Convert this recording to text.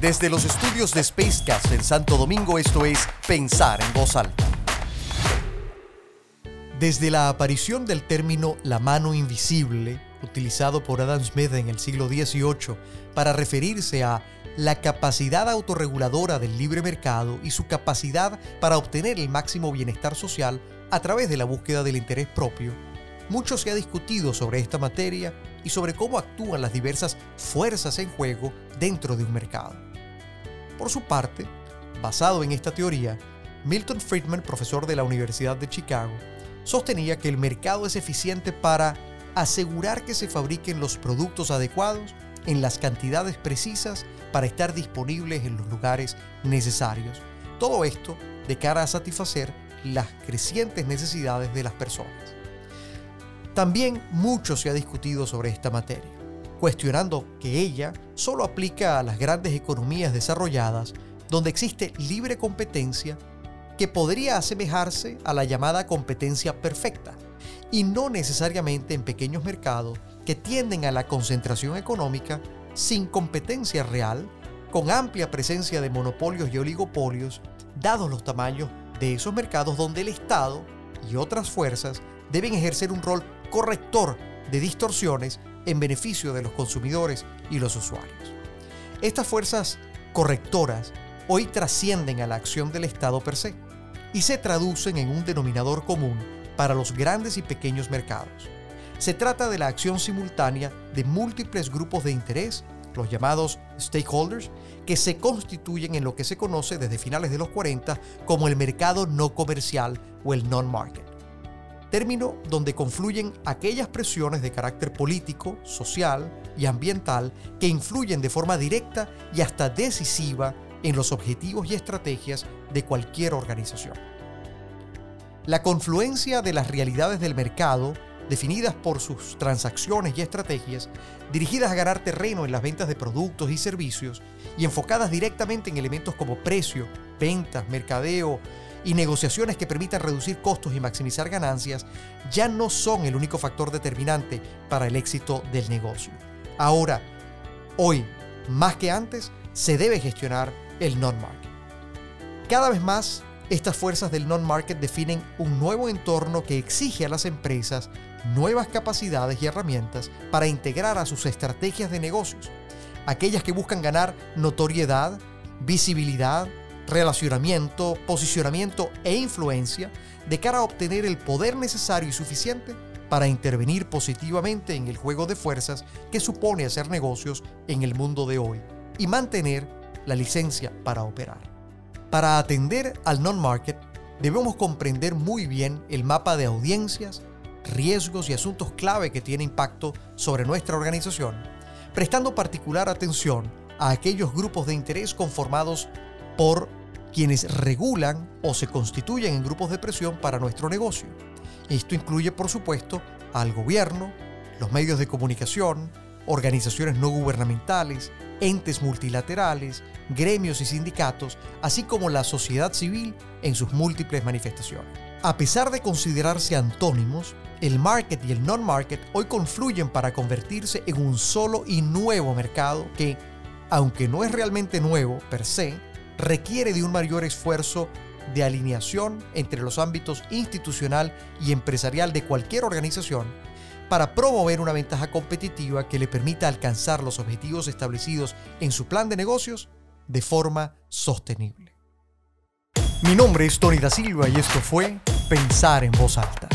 Desde los estudios de Spacecast en Santo Domingo, esto es Pensar en Voz Alta. Desde la aparición del término la mano invisible, utilizado por Adam Smith en el siglo XVIII para referirse a la capacidad autorreguladora del libre mercado y su capacidad para obtener el máximo bienestar social a través de la búsqueda del interés propio, mucho se ha discutido sobre esta materia y sobre cómo actúan las diversas fuerzas en juego dentro de un mercado. Por su parte, basado en esta teoría, Milton Friedman, profesor de la Universidad de Chicago, sostenía que el mercado es eficiente para asegurar que se fabriquen los productos adecuados en las cantidades precisas para estar disponibles en los lugares necesarios. Todo esto de cara a satisfacer las crecientes necesidades de las personas. También mucho se ha discutido sobre esta materia cuestionando que ella solo aplica a las grandes economías desarrolladas donde existe libre competencia que podría asemejarse a la llamada competencia perfecta, y no necesariamente en pequeños mercados que tienden a la concentración económica sin competencia real, con amplia presencia de monopolios y oligopolios, dados los tamaños de esos mercados donde el Estado y otras fuerzas deben ejercer un rol corrector de distorsiones en beneficio de los consumidores y los usuarios. Estas fuerzas correctoras hoy trascienden a la acción del Estado per se y se traducen en un denominador común para los grandes y pequeños mercados. Se trata de la acción simultánea de múltiples grupos de interés, los llamados stakeholders, que se constituyen en lo que se conoce desde finales de los 40 como el mercado no comercial o el non-market término donde confluyen aquellas presiones de carácter político, social y ambiental que influyen de forma directa y hasta decisiva en los objetivos y estrategias de cualquier organización. La confluencia de las realidades del mercado, definidas por sus transacciones y estrategias, dirigidas a ganar terreno en las ventas de productos y servicios y enfocadas directamente en elementos como precio, ventas, mercadeo, y negociaciones que permitan reducir costos y maximizar ganancias ya no son el único factor determinante para el éxito del negocio. Ahora, hoy, más que antes, se debe gestionar el non-market. Cada vez más, estas fuerzas del non-market definen un nuevo entorno que exige a las empresas nuevas capacidades y herramientas para integrar a sus estrategias de negocios, aquellas que buscan ganar notoriedad, visibilidad, relacionamiento, posicionamiento e influencia de cara a obtener el poder necesario y suficiente para intervenir positivamente en el juego de fuerzas que supone hacer negocios en el mundo de hoy y mantener la licencia para operar. Para atender al non-market, debemos comprender muy bien el mapa de audiencias, riesgos y asuntos clave que tiene impacto sobre nuestra organización, prestando particular atención a aquellos grupos de interés conformados por quienes regulan o se constituyen en grupos de presión para nuestro negocio. Esto incluye, por supuesto, al gobierno, los medios de comunicación, organizaciones no gubernamentales, entes multilaterales, gremios y sindicatos, así como la sociedad civil en sus múltiples manifestaciones. A pesar de considerarse antónimos, el market y el non-market hoy confluyen para convertirse en un solo y nuevo mercado que, aunque no es realmente nuevo per se, requiere de un mayor esfuerzo de alineación entre los ámbitos institucional y empresarial de cualquier organización para promover una ventaja competitiva que le permita alcanzar los objetivos establecidos en su plan de negocios de forma sostenible. Mi nombre es Tony da Silva y esto fue Pensar en voz alta.